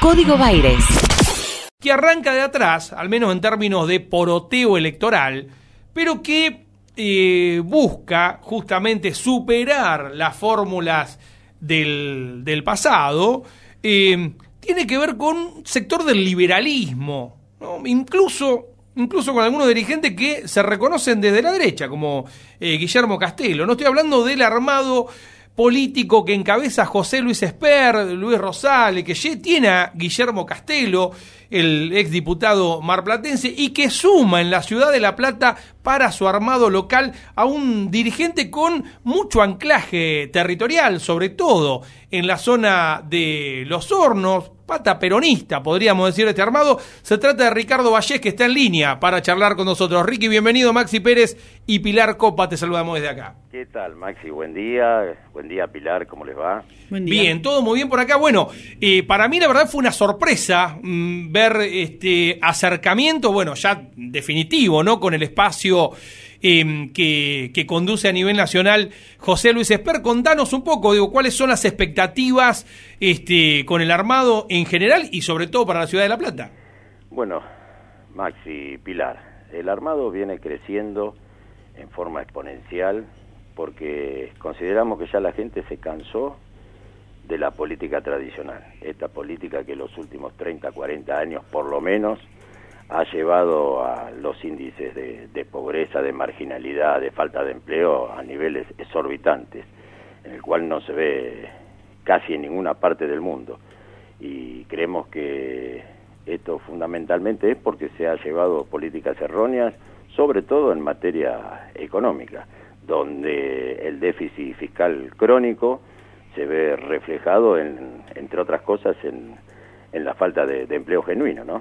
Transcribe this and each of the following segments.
Código Baires. Que arranca de atrás, al menos en términos de poroteo electoral, pero que eh, busca justamente superar las fórmulas del, pasado, eh, tiene que ver con un sector del liberalismo, incluso, incluso con algunos dirigentes que se reconocen desde la derecha, como eh, Guillermo Castelo. No estoy hablando del armado político que encabeza José Luis Esper, Luis Rosales, que tiene a Guillermo Castelo, el exdiputado marplatense, y que suma en la ciudad de La Plata para su armado local a un dirigente con mucho anclaje territorial, sobre todo en la zona de Los Hornos, pata peronista, podríamos decir, este armado. Se trata de Ricardo Vallés, que está en línea para charlar con nosotros. Ricky, bienvenido, Maxi Pérez y Pilar Copa, te saludamos desde acá. ¿Qué tal, Maxi? Buen día. Buen día, Pilar, ¿cómo les va? Buen día. Bien, todo muy bien por acá. Bueno, eh, para mí la verdad fue una sorpresa mmm, ver este acercamiento, bueno, ya definitivo, ¿no? Con el espacio eh, que, que, conduce a nivel nacional José Luis Esper. Contanos un poco, digo, cuáles son las expectativas este, con el armado en general y sobre todo para la ciudad de La Plata. Bueno, Maxi Pilar, el armado viene creciendo en forma exponencial porque consideramos que ya la gente se cansó de la política tradicional, esta política que los últimos 30, 40 años por lo menos ha llevado a los índices de, de, pobreza, de marginalidad, de falta de empleo a niveles exorbitantes, en el cual no se ve casi en ninguna parte del mundo. Y creemos que esto fundamentalmente es porque se ha llevado políticas erróneas, sobre todo en materia económica, donde el déficit fiscal crónico se ve reflejado, en, entre otras cosas, en, la falta de empleo genuino, ¿no?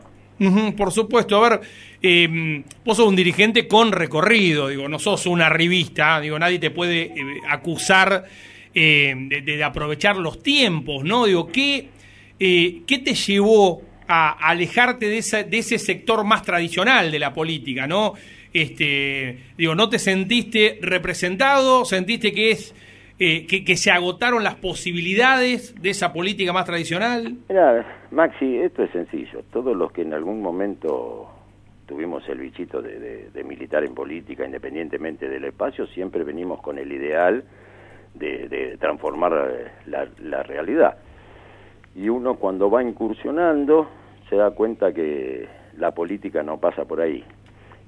Por supuesto, a ver, eh, vos sos un dirigente con recorrido, digo, no sos una revista, digo, nadie te puede eh, acusar eh, de, aprovechar los tiempos, ¿no? Digo, ¿qué, ¿qué te llevó a alejarte de, esa, de ese sector más tradicional de la política, ¿no? Este, digo, ¿no te sentiste representado? ¿Sentiste que es eh, que, que, se agotaron las posibilidades de esa política más tradicional? Mira, Maxi, esto es sencillo. Todos los que en algún momento tuvimos el bichito de, de, militar en política, independientemente del espacio, siempre venimos con el ideal de, de transformar la, la, realidad. Y uno cuando va incursionando se da cuenta que la política no pasa por ahí.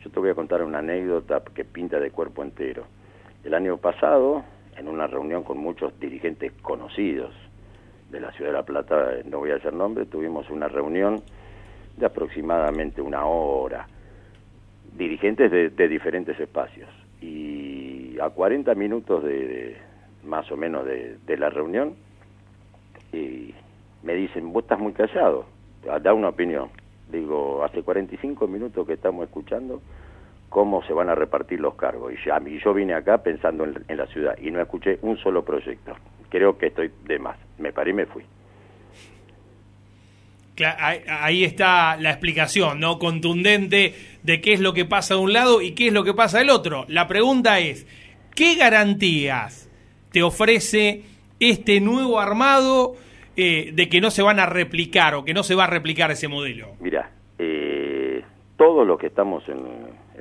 Yo te voy a contar una anécdota que pinta de cuerpo entero. El año pasado en una reunión con muchos dirigentes conocidos de la ciudad de La Plata, no voy a hacer nombre, tuvimos una reunión de aproximadamente una hora, dirigentes de, diferentes espacios. Y a 40 minutos de, de más o menos de, de la reunión, y me dicen, vos estás muy callado, da una opinión. Digo, hace 45 minutos que estamos escuchando cómo se van a repartir los cargos. Y ya, y yo vine acá pensando en, en, la ciudad y no escuché un solo proyecto. Creo que estoy de más. Me paré y me fui. Ahí está la explicación, ¿no? Contundente de qué es lo que pasa de un lado y qué es lo que pasa del otro. La pregunta es, ¿qué garantías te ofrece este nuevo armado eh, de que no se van a replicar o que no se va a replicar ese modelo? Mira, eh, todos los que estamos en,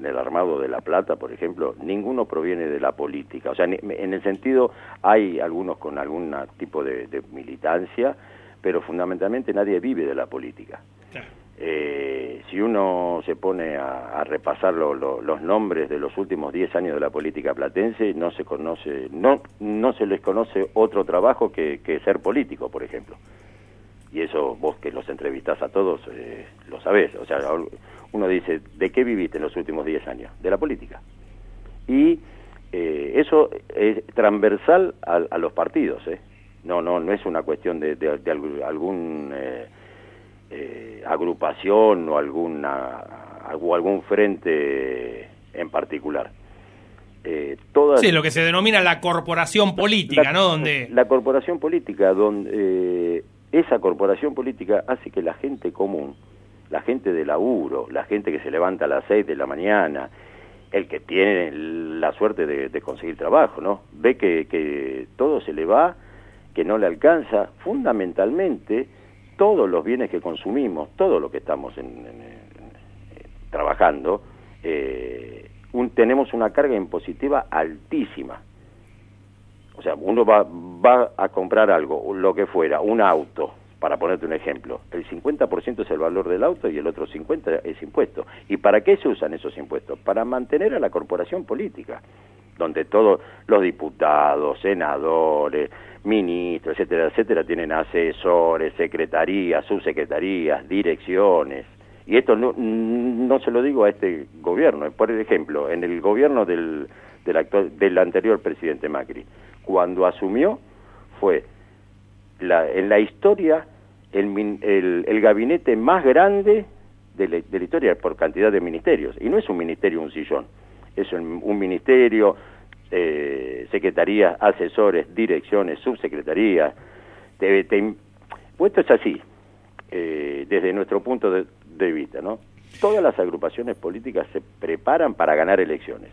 en el armado de La Plata, por ejemplo, ninguno proviene de la política. O sea, en el sentido, hay algunos con algún tipo de, de militancia, pero fundamentalmente nadie vive de la política. Claro. Eh, si uno se pone a, a repasar lo, lo, los nombres de los últimos 10 años de la política platense, no se conoce, no, no se les conoce otro trabajo que, que ser político, por ejemplo. Y eso vos que los entrevistás a todos eh, lo sabés. O sea, uno dice, ¿de qué viviste en los últimos 10 años? De la política. Y eh, eso es transversal a, a, los partidos, ¿eh? No, no, no es una cuestión de, de, de algún eh, eh, agrupación o alguna o algún frente en particular. Eh, todas, sí, lo que se denomina la corporación política, la, ¿no? Donde la corporación política, donde eh, esa corporación política hace que la gente común, la gente de laburo, la gente que se levanta a las seis de la mañana, el que tiene la suerte de, conseguir trabajo, ¿no? Ve que, todo se le va que no le alcanza fundamentalmente todos los bienes que consumimos, todo lo que estamos trabajando, eh, tenemos una carga impositiva altísima. O sea, uno va a comprar algo, lo que fuera, un auto, para ponerte un ejemplo, el 50% es el valor del auto y el otro 50% es impuesto. ¿Y para qué se usan esos impuestos? Para mantener a la corporación política, donde todos los diputados, senadores, ministros, etcétera, etcétera, tienen asesores, secretarías, subsecretarías, direcciones. Y esto no, se lo digo a este gobierno. Por ejemplo, en el gobierno del, del, actual, del anterior presidente Macri, cuando asumió, fue en la historia el, el, gabinete más grande de la, historia por cantidad de ministerios. Y no es un ministerio, un sillón. Es un, ministerio, eh, secretarías, asesores, direcciones, subsecretarías. Te, pues esto es así, eh, desde nuestro punto de, de vista, ¿no? Todas las agrupaciones políticas se preparan para ganar elecciones.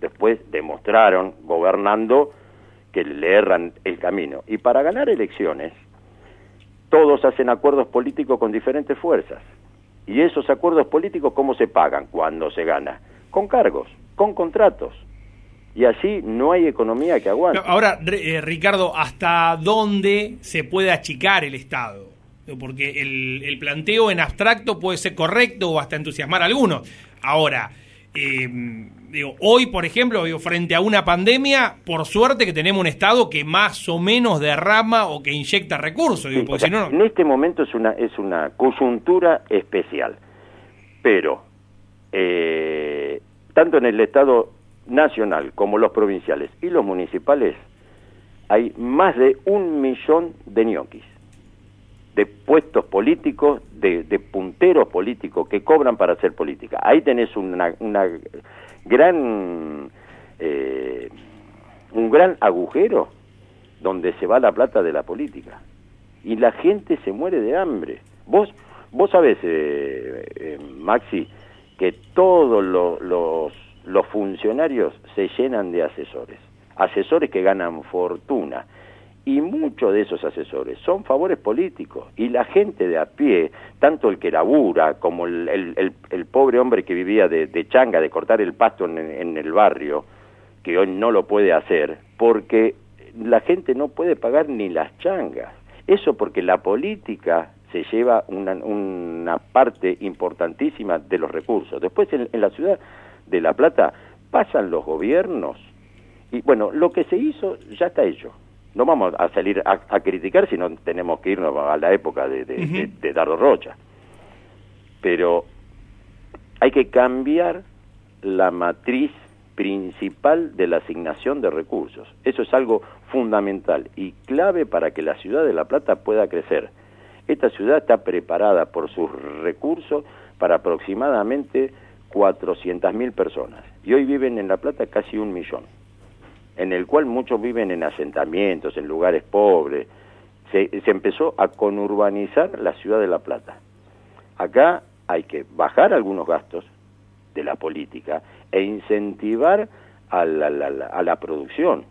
Después demostraron, gobernando, que le erran el camino. Y para ganar elecciones, todos hacen acuerdos políticos con diferentes fuerzas. ¿Y esos acuerdos políticos cómo se pagan cuando se gana? Con cargos, con contratos. Y así no hay economía que aguante. Ahora, eh, Ricardo, ¿hasta dónde se puede achicar el Estado? Porque el, planteo en abstracto puede ser correcto o hasta entusiasmar a algunos. Ahora, eh, digo, hoy, por ejemplo, digo, frente a una pandemia, por suerte que tenemos un Estado que más o menos derrama o que inyecta recursos. En este momento es una, es una coyuntura especial, pero eh, tanto en el Estado nacional como los provinciales y los municipales hay más de un millón de ñoquis de puestos políticos, de, punteros políticos que cobran para hacer política. Ahí tenés una, una gran, eh, un gran agujero donde se va la plata de la política. Y la gente se muere de hambre. Vos, vos sabés, eh, eh, Maxi, que todos los, los funcionarios se llenan de asesores. Asesores que ganan fortuna y muchos de esos asesores son favores políticos y la gente de a pie, tanto el que labura como el, el, el, pobre hombre que vivía de, changa, de cortar el pasto en, en, el barrio, que hoy no lo puede hacer, porque la gente no puede pagar ni las changas. Eso porque la política se lleva una, una parte importantísima de los recursos. Después en, en la ciudad de La Plata pasan los gobiernos y bueno, lo que se hizo ya está hecho no vamos a salir a, criticar si no tenemos que irnos a la época de, de, Dardo Rocha. Pero hay que cambiar la matriz principal de la asignación de recursos. Eso es algo fundamental y clave para que la ciudad de La Plata pueda crecer. Esta ciudad está preparada por sus recursos para aproximadamente 400.000 personas y hoy viven en La Plata casi un millón en el cual muchos viven en asentamientos, en lugares pobres. Se, empezó a conurbanizar la ciudad de La Plata. Acá hay que bajar algunos gastos de la política e incentivar a la, a la producción.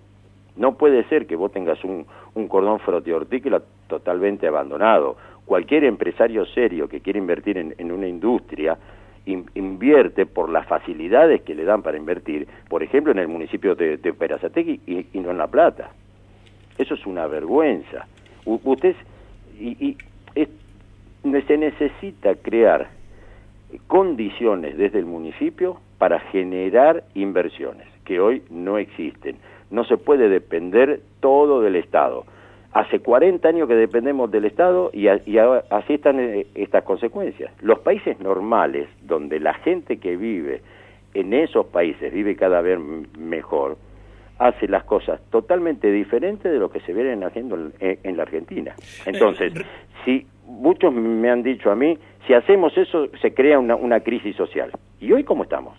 No puede ser que vos tengas un, un cordón hortícola totalmente abandonado. Cualquier empresario serio que quiera invertir en, en una industria invierte por las facilidades que le dan para invertir, por ejemplo, en el municipio de, de Perazategui y, no en La Plata. Eso es una vergüenza. usted y, se necesita crear condiciones desde el municipio para generar inversiones que hoy no existen. No se puede depender todo del Estado. Hace 40 años que dependemos del Estado y, así están eh, estas consecuencias. Los países normales, donde la gente que vive en esos países vive cada vez mejor, hace las cosas totalmente diferentes de lo que se vienen haciendo en, la Argentina. Entonces, eh, si muchos me han dicho a mí, si hacemos eso se crea una, una crisis social. ¿Y hoy cómo estamos?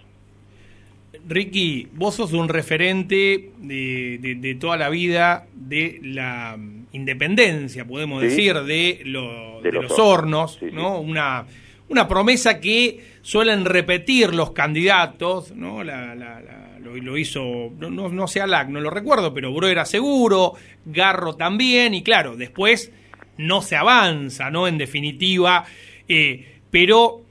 Ricky, vos sos un referente de, toda la vida de la independencia, podemos decir, de, los, hornos, ¿no? Una, una promesa que suelen repetir los candidatos, ¿no? lo, hizo, no, no, sé Alac, no lo recuerdo, pero Bro era seguro, Garro también, y claro, después no se avanza, ¿no? En definitiva, eh, pero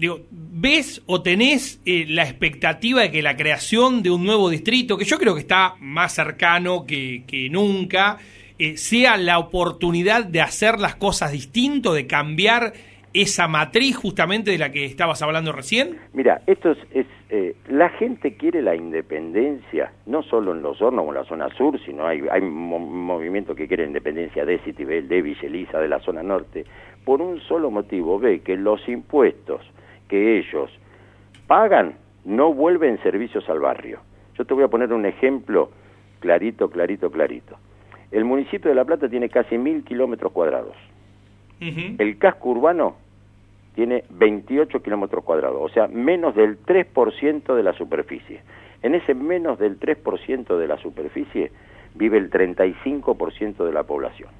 digo, ¿ves o tenés eh, la expectativa de que la creación de un nuevo distrito, que yo creo que está más cercano que, nunca, eh, sea la oportunidad de hacer las cosas distinto, de cambiar esa matriz justamente de la que estabas hablando recién? Mira, esto es, eh, la gente quiere la independencia, no solo en los hornos o en la zona sur, sino hay, hay movimientos que quieren independencia de Citibel, de Villeliza, de la zona norte, por un solo motivo, ve que los impuestos que ellos pagan no vuelven servicios al barrio. Yo te voy a poner un ejemplo clarito, clarito, clarito. El municipio de La Plata tiene casi mil kilómetros cuadrados. El casco urbano tiene 28 kilómetros cuadrados, o sea, menos del 3% de la superficie. En ese menos del 3% de la superficie vive el 35% de la población.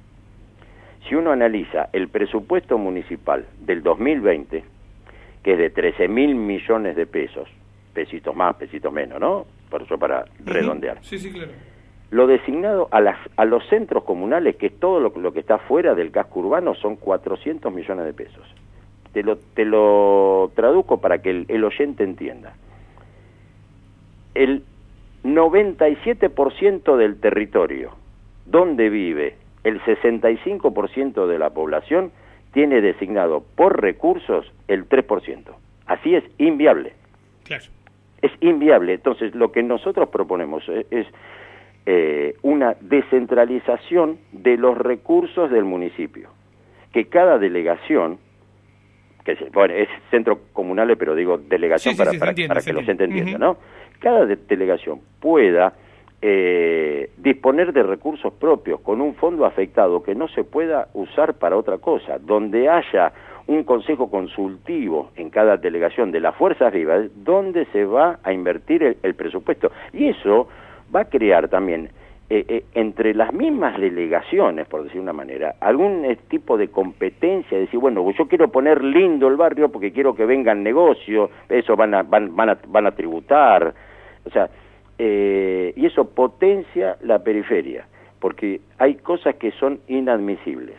Si uno analiza el presupuesto municipal del 2020, que es de 13 mil millones de pesos, pesitos más, pesitos menos, ¿no? Por eso para redondear. Sí, sí, claro. Lo designado a, las, a los centros comunales, que es todo lo, que está fuera del casco urbano, son 400 millones de pesos. Te lo, te lo traduzco para que el, el oyente entienda. El 97% del territorio donde vive el 65% de la población tiene designado por recursos el 3%. Así es inviable. Claro. Es inviable. Entonces, lo que nosotros proponemos es, eh, una descentralización de los recursos del municipio. Que cada delegación, que es, bueno, es centro comunal, pero digo delegación para, para, que los gente entienda, ¿no? Cada delegación pueda eh, disponer de recursos propios con un fondo afectado que no se pueda usar para otra cosa, donde haya un consejo consultivo en cada delegación de las fuerzas vivas, donde se va a invertir el, presupuesto. Y eso va a crear también eh, eh, entre las mismas delegaciones, por decir una manera, algún tipo de competencia, decir, bueno, yo quiero poner lindo el barrio porque quiero que vengan negocios, eso van a, van, van a, van a tributar, o sea, eh, y eso potencia la periferia, porque hay cosas que son inadmisibles.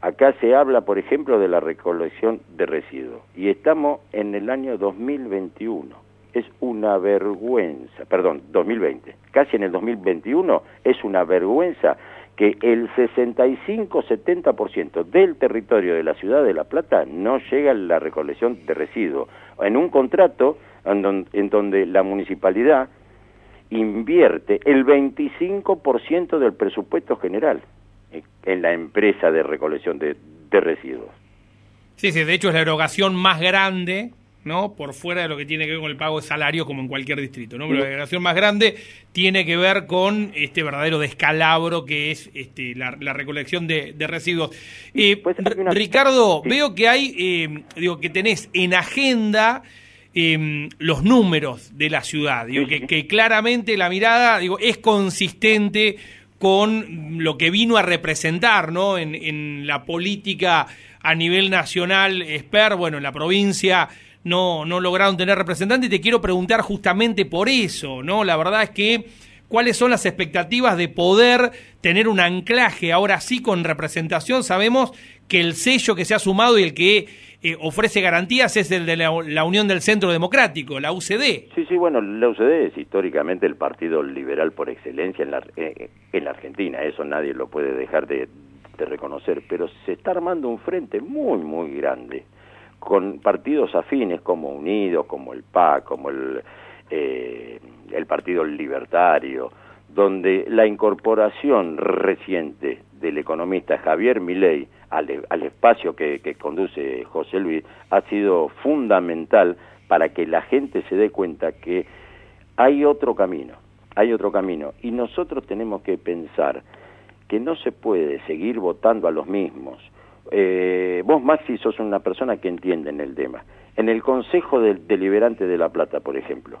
Acá se habla, por ejemplo, de la recolección de residuos, y estamos en el año 2021. Es una vergüenza, perdón, 2020, casi en el 2021, es una vergüenza que el 65-70% del territorio de la ciudad de La Plata no llega a la recolección de residuos. En un contrato en donde la municipalidad invierte el 25% del presupuesto general en la empresa de recolección de, residuos. Sí, sí, de hecho es la erogación más grande, ¿no? Por fuera de lo que tiene que ver con el pago de salario como en cualquier distrito, ¿no? Pero la erogación más grande tiene que ver con este verdadero descalabro que es este, la, recolección de, residuos. Eh, Ricardo, veo que hay, eh, digo, que tenés en agenda Em, los números de la ciudad. Digo, que, claramente la mirada digo, es consistente con lo que vino a representar ¿no? en, la política a nivel nacional Esper, bueno, en la provincia no, no lograron tener representante y te quiero preguntar justamente por eso, ¿no? La verdad es que cuáles son las expectativas de poder tener un anclaje ahora sí con representación. Sabemos que el sello que se ha sumado y el que eh, ofrece garantías es el de la, Unión del Centro Democrático, la UCD. Sí, sí, bueno, la UCD es históricamente el partido liberal por excelencia en la, eh, en la Argentina, eso nadie lo puede dejar de, reconocer, pero se está armando un frente muy, muy grande, con partidos afines como Unidos, como el PAC, como el, eh, el Partido Libertario, donde la incorporación reciente del economista Javier Milei al, espacio que, conduce José Luis ha sido fundamental para que la gente se dé cuenta que hay otro camino, hay otro camino, y nosotros tenemos que pensar que no se puede seguir votando a los mismos. Eh, vos, Maxi, sos una persona que entiende en el tema. En el Consejo Deliberante de La Plata, por ejemplo,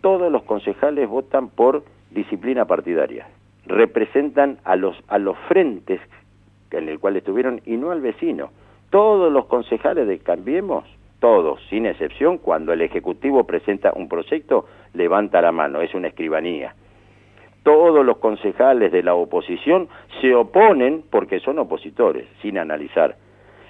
todos los concejales votan por disciplina partidaria, representan a los, a los frentes en el cual estuvieron y no al vecino. Todos los concejales de Cambiemos, todos, sin excepción, cuando el Ejecutivo presenta un proyecto, levanta la mano, es una escribanía. todos los concejales de la oposición se oponen porque son opositores, sin analizar.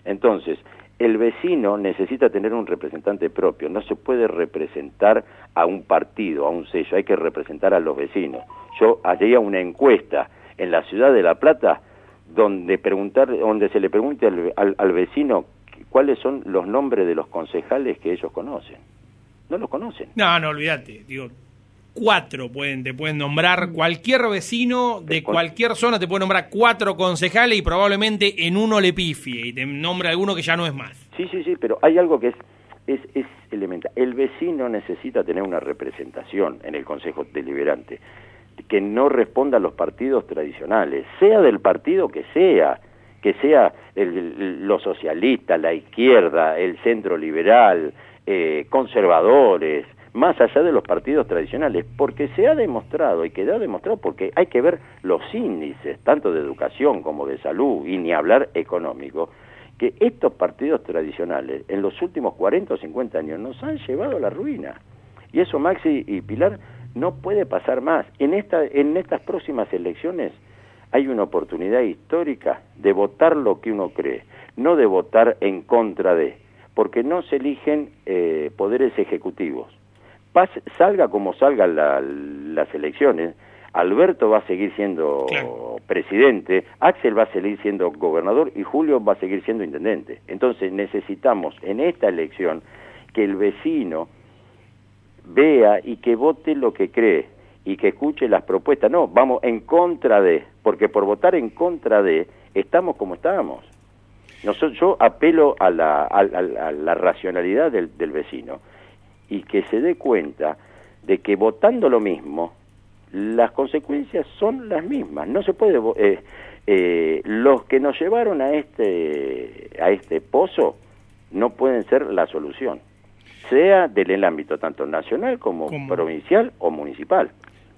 Entonces, el vecino necesita tener un representante propio, no se puede representar a un partido, a un sello, hay que representar a los vecinos. Yo haría una encuesta en la ciudad de La Plata donde preguntar, donde se le pregunte al, al vecino cuáles son los nombres de los concejales que ellos conocen. No los conocen. No, no, olvídate. Digo, cuatro pueden, te pueden nombrar, cualquier vecino de cualquier zona te puede nombrar cuatro concejales y probablemente en uno le pifie y te nombra alguno que ya no es más. Sí, sí, sí, pero hay algo que es, es, es elemental. El vecino necesita tener una representación en el Consejo Deliberante que no responda a los partidos tradicionales, sea del partido que sea, que sea el, los socialistas, la izquierda, el centro liberal, eh, conservadores, más allá de los partidos tradicionales, porque se ha demostrado y queda demostrado porque hay que ver los índices, tanto de educación como de salud y ni hablar económico, que estos partidos tradicionales en los últimos 40 o 50 años nos han llevado a la ruina. Y eso Maxi y Pilar no puede pasar más. En, esta, en estas próximas elecciones hay una oportunidad histórica de votar lo que uno cree, no de votar en contra de, porque no se eligen eh, poderes ejecutivos salga como salgan las elecciones, Alberto va a seguir siendo presidente, Axel va a seguir siendo gobernador y Julio va a seguir siendo intendente. Entonces necesitamos en esta elección que el vecino vea y que vote lo que cree y que escuche las propuestas. No, vamos en contra de, porque por votar en contra de, estamos como estábamos. yo apelo a la, racionalidad del vecino y que se dé cuenta de que votando lo mismo, las consecuencias son las mismas. No se puede eh, eh, los que nos llevaron a este a este pozo no pueden ser la solución, sea del ámbito tanto nacional como provincial o municipal.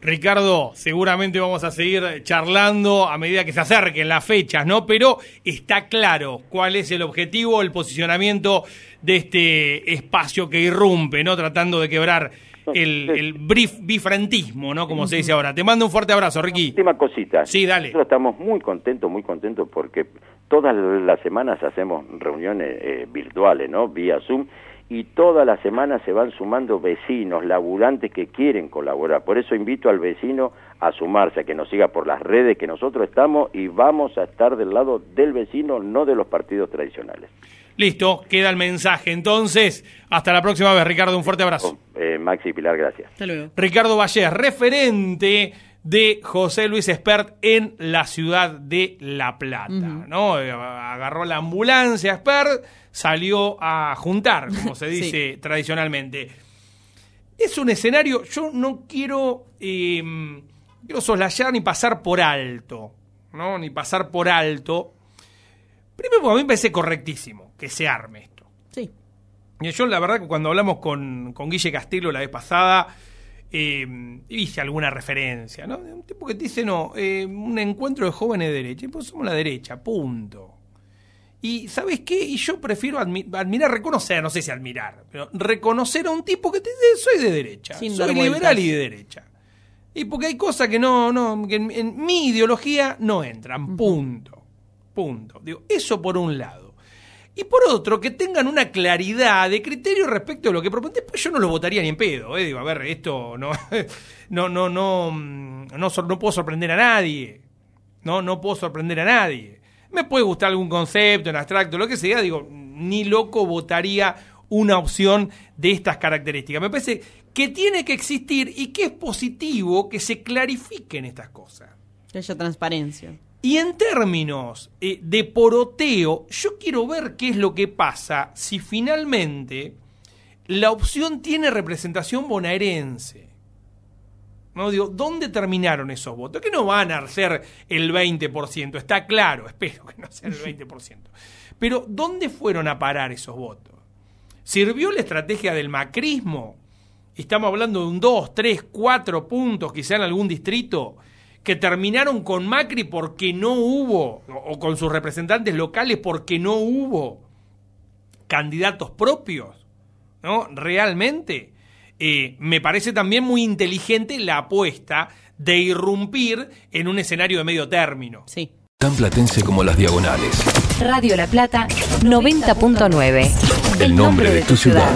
Ricardo, seguramente vamos a seguir charlando a medida que se acerquen las fechas, ¿no? Pero está claro cuál es el objetivo, el posicionamiento de este espacio que irrumpe, ¿no? Tratando de quebrar el, el bifrentismo, ¿no? Como se dice ahora. Te mando un fuerte abrazo, Ricky. Última cosita. Sí, dale. Nosotros estamos muy contentos, muy contentos porque todas las semanas hacemos reuniones eh, virtuales, ¿no? Vía Zoom y toda la semana se van sumando vecinos, laburantes que quieren colaborar. Por eso invito al vecino a sumarse, a que nos siga por las redes que nosotros estamos y vamos a estar del lado del vecino, no de los partidos tradicionales. Listo, queda el mensaje. Entonces, hasta la próxima vez, Ricardo. Un fuerte abrazo. Eh, Maxi Pilar, gracias. Ricardo Valle, referente de José Luis Espert en la ciudad de La Plata. ¿no? Eh, agarró la ambulancia Espert salió a juntar, como se dice tradicionalmente. Es un escenario, yo no quiero, eh, quiero soslayar ni pasar por alto, ¿no? Ni pasar por alto. Primero, porque a mí me parece correctísimo que se arme esto. Sí. Y yo, la verdad, que cuando hablamos con, con Guille Castillo la vez pasada, eh, hice alguna referencia, ¿no? Un tipo que te dice, no, eh, un encuentro de jóvenes de derecha. Y pues somos la derecha, punto. Y ¿sabes qué? Y yo prefiero admirar, reconocer, no sé si admirar, pero reconocer a un tipo que te dice, soy de derecha, soy liberal y de derecha. Y porque hay cosas que no, no, que en, mi ideología no entran, punto. Punto. Digo, eso por un lado. Y por otro, que tengan una claridad de criterio respecto a lo que proponen. Pues yo no lo votaría ni en pedo, ¿eh? Digo, a ver, esto no, no, no, no, no, no puedo sorprender a nadie. No, no puedo sorprender a nadie. Me puede gustar algún concepto en abstracto, lo que sea, digo, ni loco votaría una opción de estas características. Me parece que tiene que existir y que es positivo que se clarifiquen estas cosas. Que haya transparencia. Y en términos eh, de poroteo, yo quiero ver qué es lo que pasa si finalmente la opción tiene representación bonaerense. ¿No? Digo, ¿dónde terminaron esos votos? Que no van a ser el 20%, está claro, espero que no sean el 20%. Pero, ¿dónde fueron a parar esos votos? ¿Sirvió la estrategia del macrismo? Estamos hablando de un 2, 3, 4 puntos, quizá en algún distrito, que terminaron con Macri porque no hubo, o con sus representantes locales porque no hubo candidatos propios, ¿no? Realmente. Eh, me parece también muy inteligente la apuesta de irrumpir en un escenario de medio término. Sí. Tan platense como las diagonales. Radio La Plata 90.9. El nombre de tu ciudad.